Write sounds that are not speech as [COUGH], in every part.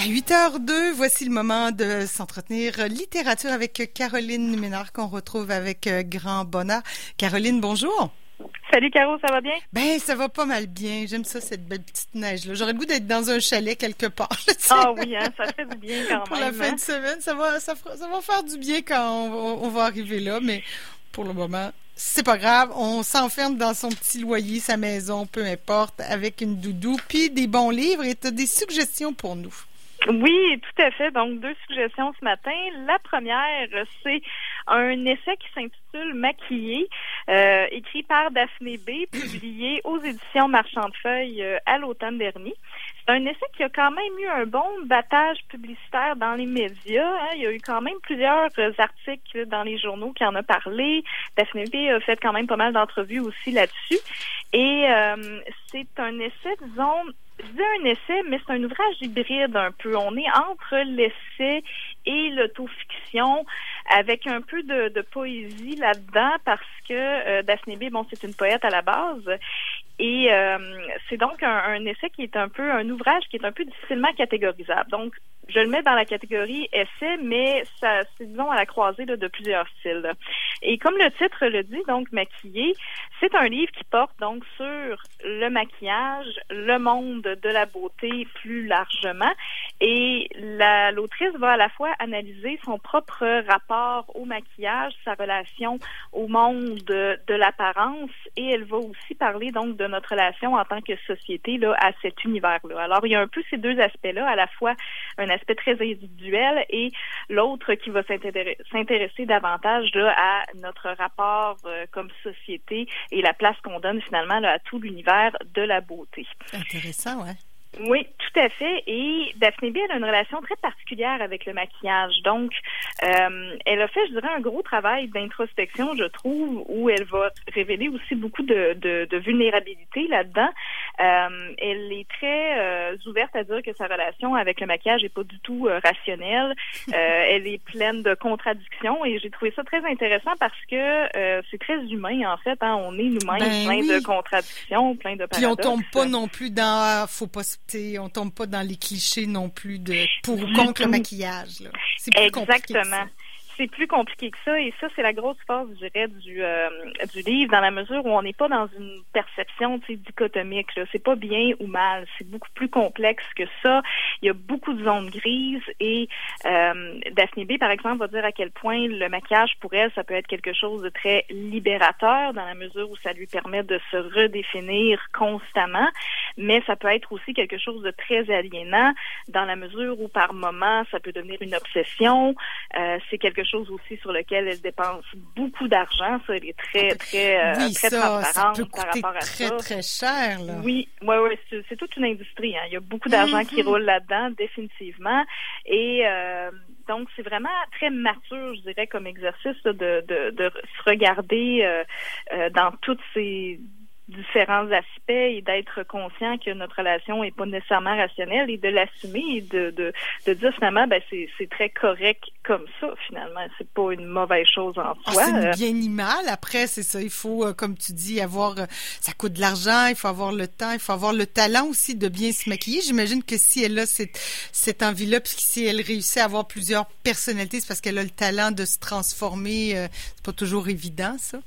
À 8h02, voici le moment de s'entretenir littérature avec Caroline Ménard qu'on retrouve avec euh, grand bonheur. Caroline, bonjour. Salut Caro, ça va bien? Ben, ça va pas mal bien. J'aime ça, cette belle petite neige-là. J'aurais le goût d'être dans un chalet quelque part. ah oui, hein, ça fait du bien [LAUGHS] quand même. Pour la fin hein. de semaine, ça va, ça, ça va faire du bien quand on, on va arriver là, mais pour le moment, c'est pas grave. On s'enferme dans son petit loyer, sa maison, peu importe, avec une doudou, puis des bons livres. Et as des suggestions pour nous. Oui, tout à fait. Donc, deux suggestions ce matin. La première, c'est un essai qui s'intitule Maquillé, euh, écrit par Daphné B, publié aux éditions Marchand de Feuilles euh, à l'automne dernier. C'est un essai qui a quand même eu un bon battage publicitaire dans les médias. Hein. Il y a eu quand même plusieurs articles dans les journaux qui en ont parlé. Daphné B a fait quand même pas mal d'entrevues aussi là-dessus. Et euh, c'est un essai, disons, je un essai, mais c'est un ouvrage hybride un peu. On est entre l'essai et l'autofiction, avec un peu de, de poésie là-dedans, parce que euh, Daphné B, bon, c'est une poète à la base. Et euh, c'est donc un, un, essai qui est un peu un ouvrage qui est un peu difficilement catégorisable. Donc, je le mets dans la catégorie essai, mais ça, c'est disons à la croisée là, de plusieurs styles. Et comme le titre le dit, donc maquillé, c'est un livre qui porte donc sur le maquillage, le monde de la beauté plus largement. Et la, l'autrice va à la fois analyser son propre rapport au maquillage, sa relation au monde de, l'apparence, et elle va aussi parler donc de notre relation en tant que société là à cet univers-là. Alors il y a un peu ces deux aspects-là, à la fois un aspect très individuel et l'autre qui va s'intéresser davantage là, à notre rapport euh, comme société et la place qu'on donne finalement à tout l'univers de la beauté. Intéressant, ouais. Oui, tout à fait. Et Daphné B, elle a une relation très particulière avec le maquillage. Donc, euh, elle a fait, je dirais, un gros travail d'introspection, je trouve, où elle va révéler aussi beaucoup de, de, de vulnérabilité là-dedans. Euh, elle est très euh, ouverte à dire que sa relation avec le maquillage n'est pas du tout euh, rationnelle. [LAUGHS] Euh, elle est pleine de contradictions et j'ai trouvé ça très intéressant parce que euh, c'est très humain, en fait. Hein. On est nous-mêmes Ben plein oui. de contradictions, plein de Puis on paradoxes. tombe pas non plus dans, faut pas, se- t'sais, on tombe pas dans les clichés non plus de pour ou contre le maquillage. Là. C'est plus Exactement. C'est plus compliqué que ça. Et ça c'est la grosse force je dirais du euh, livre dans la mesure où on n'est pas dans une perception dichotomique c'est pas bien ou mal. C'est beaucoup plus complexe que ça. Il y a beaucoup de zones grises. Et euh, Daphné B par exemple va dire à quel point le maquillage pour elle ça peut être quelque chose de très libérateur dans la mesure où ça lui permet de se redéfinir constamment. Mais ça peut être aussi quelque chose de très aliénant dans la mesure où par moment ça peut devenir une obsession. Euh, c'est quelque chose aussi sur lequel elle dépense beaucoup d'argent. Ça, elle est très très euh, oui, très ça, ça transparente peut par rapport à très ça. très cher là. Oui, ouais, ouais, c'est, c'est toute une industrie. Hein. Il y a beaucoup d'argent qui Mhm. roule là-dedans, définitivement. Et euh, donc, c'est vraiment très mature, je dirais, comme exercice là, de, de, de se regarder euh, euh, dans toutes ces différents aspects et d'être conscient que notre relation est pas nécessairement rationnelle et de l'assumer et de, de, de dire finalement ben c'est, c'est très correct comme ça finalement c'est pas une mauvaise chose en Ah, soi c'est Euh, ni bien ni mal. Après, c'est ça. Il faut, euh, comme tu dis, avoir. euh, ça coûte de l'argent. Il faut avoir le temps. Il faut avoir le talent aussi de bien se maquiller. J'imagine que si elle a cette, cette envie-là, puis si elle réussit à avoir plusieurs personnalités, c'est parce qu'elle a le talent de se transformer. c'est pas toujours évident, ça.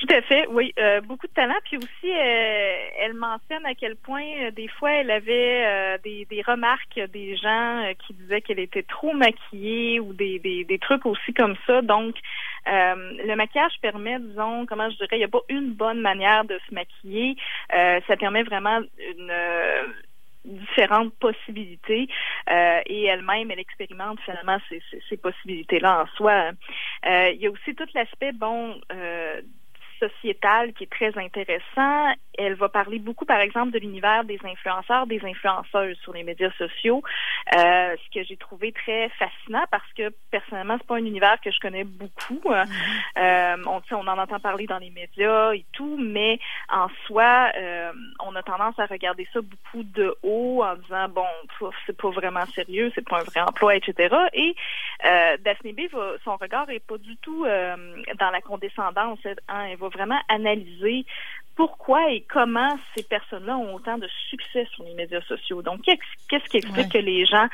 Tout à fait, oui. Euh, beaucoup de talent. Puis aussi, euh, elle mentionne à quel point, euh, des fois, elle avait euh, des, remarques des gens qui disaient qu'elle était trop maquillée ou des, trucs aussi comme ça. Donc, le maquillage permet, disons, comment je dirais, il n'y a pas une bonne manière de se maquiller. Ça permet vraiment une... différentes possibilités euh, et elle-même elle expérimente finalement ces, possibilités-là en soi. Il y a aussi tout l'aspect bon sociétal qui est très intéressant. Elle va parler beaucoup, par exemple, de l'univers des influenceurs, des influenceuses sur les médias sociaux, euh, ce que j'ai trouvé très fascinant parce que personnellement, c'est pas un univers que je connais beaucoup. Euh, on, tu sais, on en entend parler dans les médias et tout, mais en soi, euh, on a tendance à regarder ça beaucoup de haut en disant bon, c'est pas vraiment sérieux, c'est pas un vrai emploi, etc. Et euh, Daphné B, va, son regard est pas du tout euh, dans la condescendance. Hein, elle va vraiment analyser pourquoi et comment ces personnes-là ont autant de succès sur les médias sociaux. Donc, qu'est-ce qui explique que les gens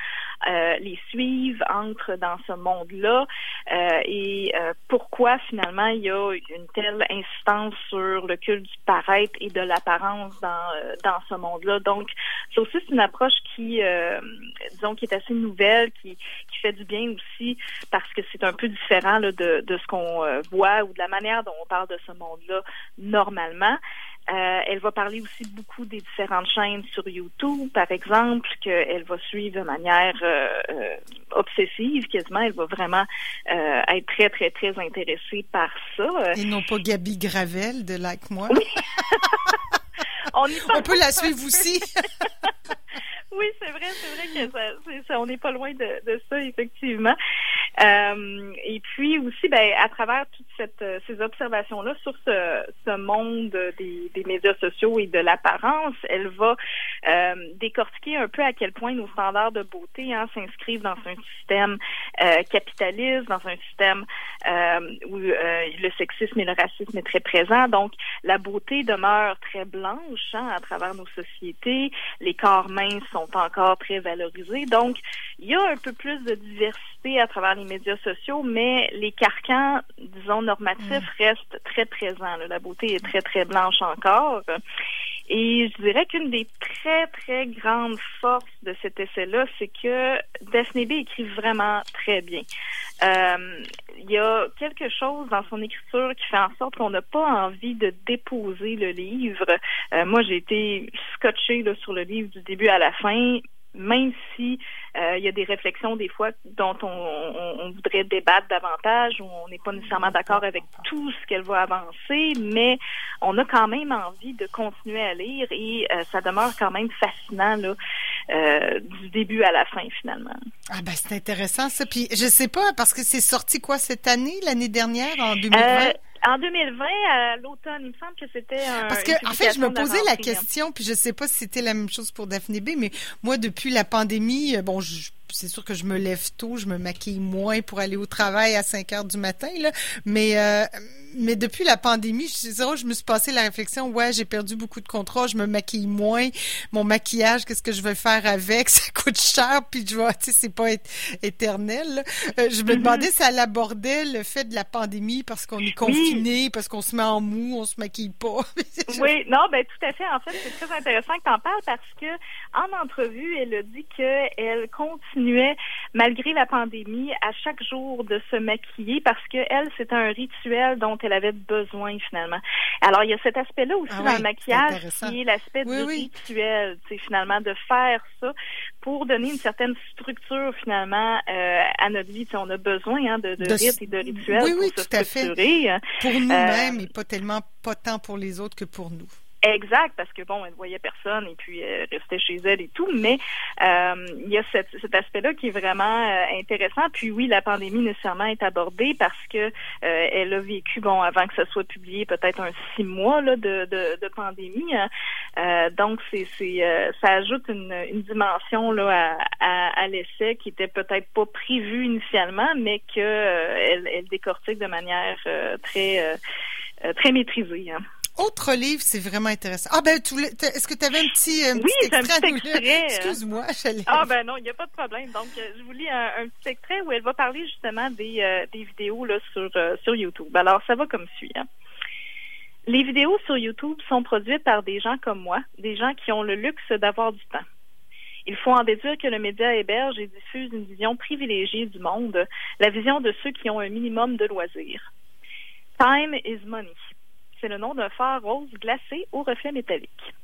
euh, les suivent, entrent dans ce monde-là euh, et euh, pourquoi finalement il y a une telle insistance sur le culte du paraître et de l'apparence dans, euh, dans ce monde-là? Donc, c'est aussi une approche qui, disons, qui est assez nouvelle, qui, qui fait du bien aussi parce que c'est un peu différent là, de, de ce qu'on voit ou de la manière dont on parle de ce monde-là normalement. Euh, elle va parler aussi beaucoup des différentes chaînes sur YouTube, par exemple, qu'elle va suivre de manière euh, euh, obsessive, quasiment. Elle va vraiment être très, très, très intéressée par ça. Et non pas Gabi Gravel de Like Moi? [LAUGHS] on, on peut la suivre aussi. [LAUGHS] oui, c'est vrai, c'est vrai que ça, on n'est pas loin de, de ça, effectivement. Euh, et puis aussi, ben, à travers toutes euh, ces observations-là sur ce, monde des, médias sociaux et de l'apparence, elle va euh, décortiquer un peu à quel point nos standards de beauté hein, s'inscrivent dans un système euh, capitaliste, dans un système où le sexisme et le racisme est très présent. Donc, la beauté demeure très blanche hein, à travers nos sociétés. Les corps minces sont encore très valorisés. Donc, il y a un peu plus de diversité à travers les médias sociaux, mais les carcans, disons, normatifs mm. restent très présents. La beauté est très, très blanche encore. Et je dirais qu'une des très, très grandes forces de cet essai-là, c'est que Daphne B écrit vraiment très bien. Euh, il y a quelque chose dans son écriture qui fait en sorte qu'on n'a pas envie de déposer le livre. Euh, moi, j'ai été scotchée là, sur le livre du début à la fin même si euh, il y a des réflexions des fois dont on, on, voudrait débattre davantage, ou on n'est pas nécessairement d'accord avec tout ce qu'elle va avancer, mais on a quand même envie de continuer à lire et euh, ça demeure quand même fascinant là, euh, du début à la fin finalement. Ah ben c'est intéressant ça. Puis je sais pas parce que c'est sorti quoi cette année, l'année dernière en 2020. En 2020, à l'automne, il me semble que c'était un. Parce que, en fait, je me posais la question, puis je sais pas si c'était la même chose pour Daphné B, mais moi, depuis la pandémie, euh, bon, je c'est sûr que je me lève tôt, je me maquille moins pour aller au travail à 5 heures du matin, là. Mais, euh, mais depuis la pandémie, je, je me suis passé la réflexion, ouais, j'ai perdu beaucoup de contrôle, je me maquille moins. Mon maquillage, qu'est-ce que je vais faire avec? [LAUGHS] Ça coûte cher, puis je vois, tu sais, c'est pas éternel. Euh, je me mm-hmm. demandais si elle abordait le fait de la pandémie parce qu'on est confiné, parce qu'on se met en mou, on se maquille pas. [LAUGHS] oui, non, ben tout à fait. En fait, c'est très intéressant que tu en parles parce que en entrevue, elle a dit qu'elle continue malgré la pandémie, à chaque jour de se maquiller parce que elle, c'est un rituel dont elle avait besoin finalement. Alors, il y a cet aspect-là aussi ah dans le maquillage qui est l'aspect du rituel, c'est finalement de faire ça pour donner une certaine structure finalement euh, à notre vie. on a besoin hein, de, de, rites et de rituels oui, oui, pour tout À fait. Pour nous-mêmes euh, et pas tellement pas tant pour les autres que pour nous. Exact, parce que bon, elle ne voyait personne et puis elle restait chez elle et tout, mais euh, il y a cet aspect-là qui est vraiment euh, intéressant. Puis oui, la pandémie nécessairement est abordée parce que euh, elle a vécu, bon, avant que ça soit publié, peut-être un six mois là, de, de, de pandémie. Hein. donc c'est ça ajoute une, une dimension là à, à, l'essai qui était peut-être pas prévue initialement, mais que elle, elle, décortique de manière très très maîtrisée. Hein. Autre livre, c'est vraiment intéressant. Ah ben, est-ce que tu avais un petit, un oui, petit extrait, un petit extrait Excuse-moi, j'allais. Ah ben non, il n'y a pas de problème. Donc, euh, je vous lis un, petit extrait où elle va parler justement des, euh, des vidéos là, sur, euh, sur YouTube. Alors, ça va comme suit. Hein. Les vidéos sur YouTube sont produites par des gens comme moi, des gens qui ont le luxe d'avoir du temps. Il faut en déduire que le média héberge et diffuse une vision privilégiée du monde, la vision de ceux qui ont un minimum de loisirs. Time is money c'est le nom d'un phare rose glacé au reflet métallique.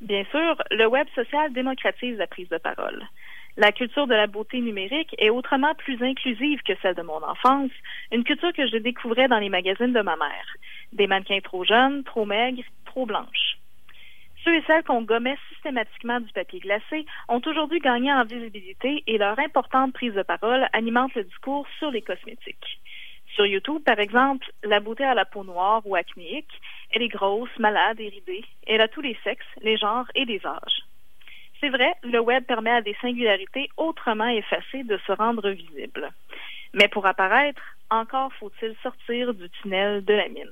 Bien sûr, le web social démocratise la prise de parole. La culture de la beauté numérique est autrement plus inclusive que celle de mon enfance, une culture que je découvrais dans les magazines de ma mère. Des mannequins trop jeunes, trop maigres, trop blanches. Ceux et celles qu'on gommait systématiquement du papier glacé ont aujourd'hui gagné en visibilité et leur importante prise de parole alimente le discours sur les cosmétiques. Sur YouTube, par exemple, la beauté à la peau noire ou acnéique, elle est grosse, malade et ridée. Elle a tous les sexes, les genres et les âges. C'est vrai, le web permet à des singularités autrement effacées de se rendre visibles. Mais pour apparaître, encore faut-il sortir du tunnel de la mine.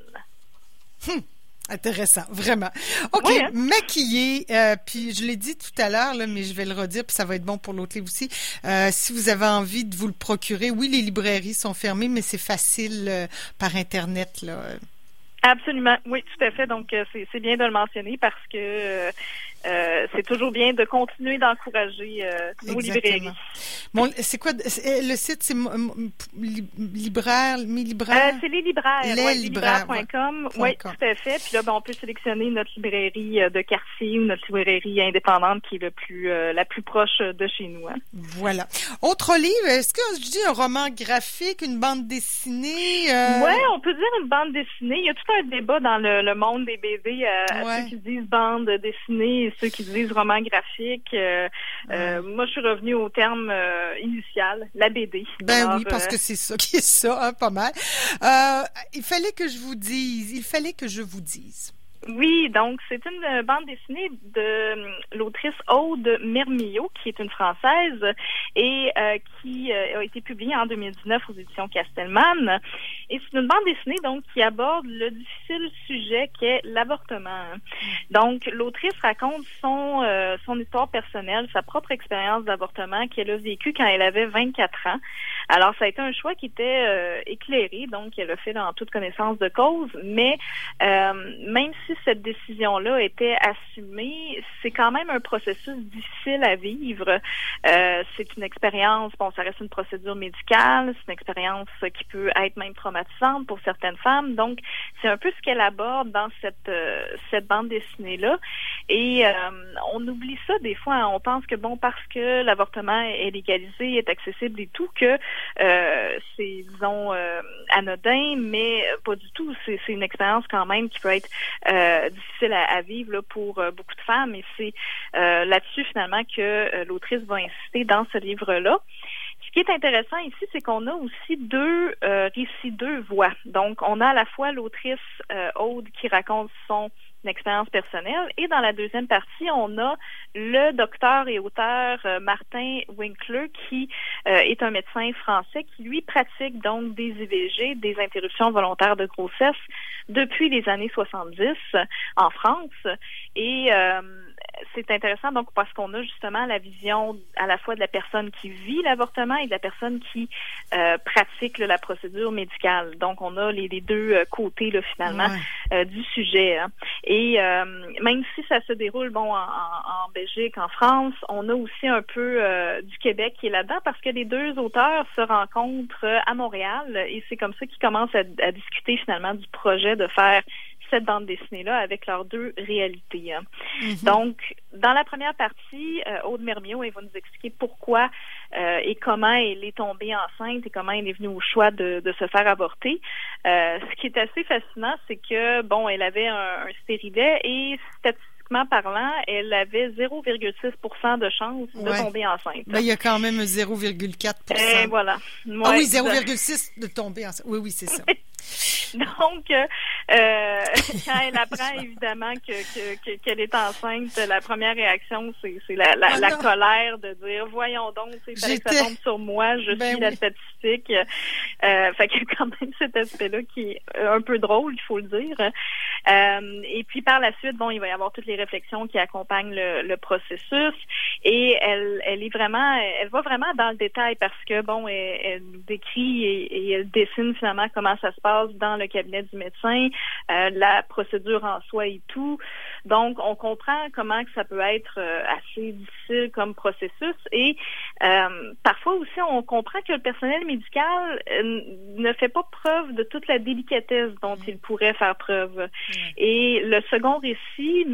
Hum. Intéressant, vraiment. OK, Ouais, hein? maquiller, euh, puis je l'ai dit tout à l'heure, là, mais je vais le redire, puis ça va être bon pour l'autre livre aussi. Euh, si vous avez envie de vous le procurer, oui, les librairies sont fermées, mais c'est facile euh, par Internet. Là. Absolument, oui, tout à fait. Donc, euh, c'est c'est bien de le mentionner parce que euh, euh, c'est toujours bien de continuer d'encourager euh, nos librairies. Bon, c'est quoi, c'est- le site, c'est libraire, mes libraires? Euh, c'est les libraires, Les ouais, libraires, leslibraires.com. ouais. Oui, tout à fait. Puis là, ben, on peut sélectionner notre librairie de quartier ou notre librairie indépendante qui est le plus la plus proche de chez nous. hein. Voilà. Autre livre, est-ce que je dis un roman graphique, une bande dessinée? Ouais, on peut dire une bande dessinée. Il y a tout un débat dans le, le monde des BD. Euh, Ouais. Ceux qui disent bande dessinée et ceux qui disent roman graphique. Euh, euh, moi, je suis revenue au terme euh, initial, la BD. Ben Alors, oui, parce euh, que c'est ça qui est ça, hein, pas mal. Euh, il fallait que je vous dise, il fallait que je vous dise. Oui, donc c'est une euh, bande dessinée de euh, l'autrice Aude Mermillot, qui est une Française et euh, qui euh, a été publiée en 2019 aux éditions Castelman. Et c'est une bande dessinée donc qui aborde le difficile sujet qu'est l'avortement. Donc l'autrice raconte son euh, son histoire personnelle, sa propre expérience d'avortement qu'elle a vécue quand elle avait 24 ans. Alors ça a été un choix qui était euh, éclairé, donc elle a fait dans toute connaissance de cause, mais même si cette décision-là était assumée, c'est quand même un processus difficile à vivre. Euh, c'est une expérience, bon, ça reste une procédure médicale, c'est une expérience qui peut être même traumatisante pour certaines femmes. Donc, c'est un peu ce qu'elle aborde dans cette euh, cette bande dessinée-là. Et euh, on oublie ça des fois. hein. On pense que bon, parce que l'avortement est légalisé, est accessible et tout, que euh, c'est disons euh, anodin, mais pas du tout. C'est une expérience quand même qui peut être euh, difficile à, vivre là, pour beaucoup de femmes. C'est euh, là-dessus finalement que euh, l'autrice va insister dans ce livre-là. Ce qui est intéressant ici, c'est qu'on a aussi deux euh, récits, deux voix. Donc, on a à la fois l'autrice Aude qui raconte son expérience personnelle et dans la deuxième partie, on a le docteur et auteur euh, Martin Winkler qui euh, est un médecin français qui lui pratique donc des IVG, des interruptions volontaires de grossesse depuis les années 70 en France et euh, c'est intéressant donc parce qu'on a justement la vision à la fois de la personne qui vit l'avortement et de la personne qui euh, pratique là, la procédure médicale. Donc on a les, les deux euh, côtés là, finalement Ouais. euh, du sujet. hein. Et euh, même si ça se déroule bon en, Belgique, en France, on a aussi un peu euh, du Québec qui est là-dedans parce que les deux auteurs se rencontrent à Montréal et c'est comme ça qu'ils commencent à, à discuter finalement du projet de faire cette bande dessinée-là avec leurs deux réalités. hein. Mhm. Donc, dans la première partie, euh, Aude Mermiot, elle va nous expliquer pourquoi euh, et comment elle est tombée enceinte et comment elle est venue au choix de, de se faire avorter. Euh, ce qui est assez fascinant, c'est que, bon, elle avait un, un stérilet et statistiquement parlant, elle avait 0,6% de chance de Ouais. tomber enceinte. Ben, il y a quand même 0,4 et voilà. Ah oui, 0,6 de tomber enceinte. Oui, oui, c'est ça. [LAUGHS] Donc, euh, euh, [LAUGHS] quand elle apprend évidemment que que- que- qu'elle est enceinte, la première réaction, c'est la, la, Ah la colère de dire voyons donc, sais, fallait que ça tombe sur moi, je Ben suis la oui. statistique. Euh, fait qu'il y a quand même cet aspect-là qui est un peu drôle, il faut le dire. Euh, et puis par la suite, bon, il va y avoir toutes les réflexions qui accompagnent le, le processus. Et elle, elle est vraiment, elle va vraiment dans le détail parce que bon, elle, elle nous décrit et, et elle dessine finalement comment ça se passe dans le cabinet du médecin, euh, la procédure en soi et tout. Donc, on comprend comment que ça peut être euh, assez difficile comme processus et euh, parfois aussi on comprend que le personnel médical ne fait pas preuve de toute la délicatesse dont il pourrait faire preuve. Et le second récit,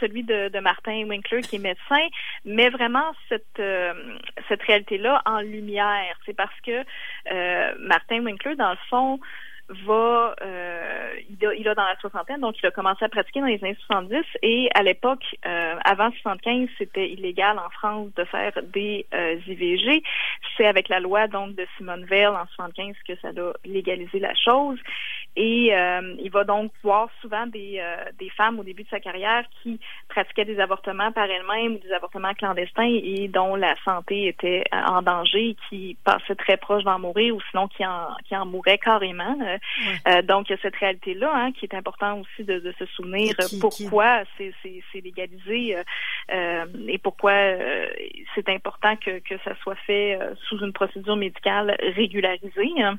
celui de, Martin Winkler qui est médecin, met vraiment cette euh, cette réalité-là en lumière. C'est parce que euh, Martin Winkler, dans le fond, va euh, il, a, il a dans la soixantaine, donc il a commencé à pratiquer dans les années 70 et à l'époque, avant 75, c'était illégal en France de faire des IVG. C'est avec la loi donc de Simone Veil en 75 que ça a légalisé la chose. Et euh, il va donc voir souvent des, euh, des femmes au début de sa carrière qui pratiquaient des avortements par elles-mêmes ou des avortements clandestins et dont la santé était en danger, qui passaient très proche d'en mourir ou sinon qui en, qui en mouraient carrément. Euh, donc, il y a cette réalité-là hein, qui est important aussi de, de se souvenir pourquoi c'est légalisé et pourquoi c'est important que, que ça soit fait sous une procédure médicale régularisée. Hein.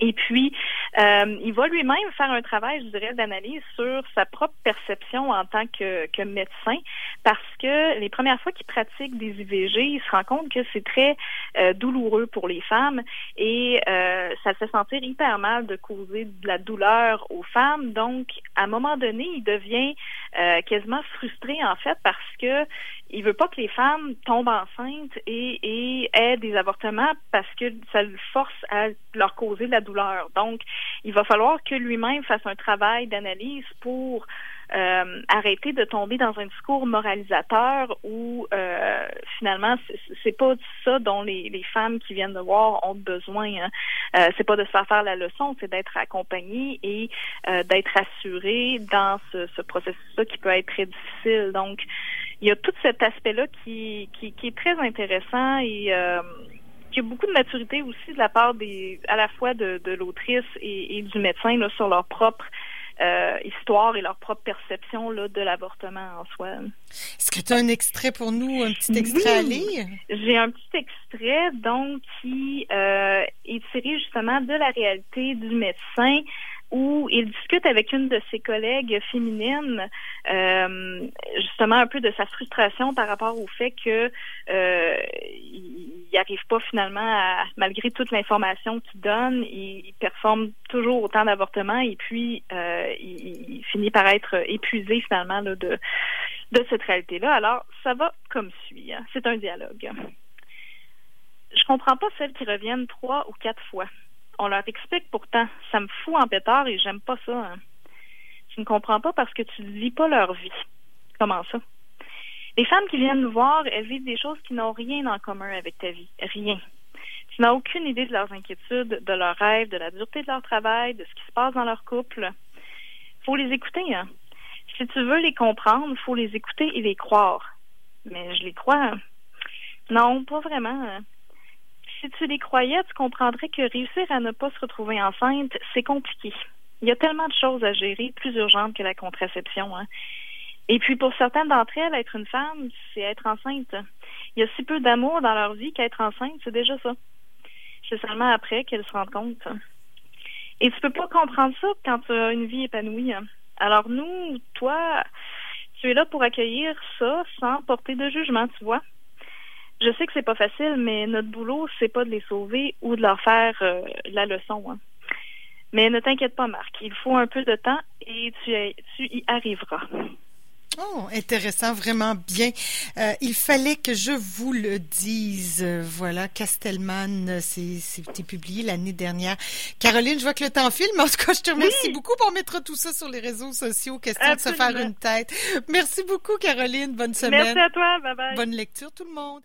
Et puis, euh, il va lui-même faire un travail, je dirais, d'analyse sur sa propre perception en tant que, que médecin, parce que les premières fois qu'il pratique des IVG, il se rend compte que c'est très euh, douloureux pour les femmes et euh, ça fait sentir hyper mal de causer de la douleur aux femmes. Donc, à un moment donné, il devient quasiment frustré en fait parce que il veut pas que les femmes tombent enceintes et, et aient des avortements parce que ça le force à leur causer de la douleur. Donc, il va falloir que lui-même fasse un travail d'analyse pour euh, arrêter de tomber dans un discours moralisateur où euh, finalement c'est pas ça dont les, les, femmes qui viennent de voir ont besoin. Hein. Euh, c'est pas de se faire faire la leçon, c'est d'être accompagné et euh, d'être assuré dans ce, ce processus-là qui peut être très difficile. Donc il y a tout cet aspect-là qui, qui, qui, est très intéressant et euh, qui a beaucoup de maturité aussi de la part des à la fois de, de l'autrice et, et, du médecin là, sur leur propre euh, histoire et leur propre perception là, de l'avortement en soi. Est-ce que tu as un extrait pour nous, un petit extrait à lire? J'ai un petit extrait donc qui euh, est tiré justement de la réalité du médecin où il discute avec une de ses collègues féminines euh, justement un peu de sa frustration par rapport au fait que euh, il arrive pas finalement à malgré toute l'information qu'il donne, il, performe toujours autant d'avortements et puis euh, il, finit par être épuisé finalement de de cette réalité-là. Alors ça va comme suit. Hein. C'est un dialogue. Je comprends pas celles qui reviennent trois ou quatre fois on leur explique pourtant. Ça me fout en pétard et j'aime pas ça. Hein. Tu ne comprends pas parce que tu ne vis pas leur vie. Comment ça? Les femmes qui viennent nous voir, elles vivent des choses qui n'ont rien en commun avec ta vie. Rien. Tu n'as aucune idée de leurs inquiétudes, de leurs rêves, de la dureté de leur travail, de ce qui se passe dans leur couple. Faut les écouter, hein. Si tu veux les comprendre, faut les écouter et les croire. Mais je les crois. Hein. Non, pas vraiment. Si tu les croyais, tu comprendrais que réussir à ne pas se retrouver enceinte, c'est compliqué. Il y a tellement de choses à gérer, plus urgentes que la contraception. Hein. Et puis pour certaines d'entre elles, être une femme, c'est être enceinte. Il y a si peu d'amour dans leur vie qu'être enceinte, c'est déjà ça. C'est seulement après qu'elles se rendent compte. Et tu peux pas comprendre ça quand tu as une vie épanouie. Hein. Alors nous, toi, tu es là pour accueillir ça sans porter de jugement, tu vois. Je sais que c'est pas facile, mais notre boulot, c'est pas de les sauver ou de leur faire euh, la leçon. Hein. Mais ne t'inquiète pas, Marc. Il faut un peu de temps et tu, tu y arriveras. Oh, intéressant, vraiment bien. Euh, il fallait que je vous le dise. Voilà, Castelman, c'était publié l'année dernière. Caroline, je vois que le temps file, mais en tout cas, je te remercie beaucoup pour mettre tout ça sur les réseaux sociaux, question de se faire une tête. Merci beaucoup, Caroline. Bonne semaine. Merci à toi. Bye bye. Bonne lecture, tout le monde.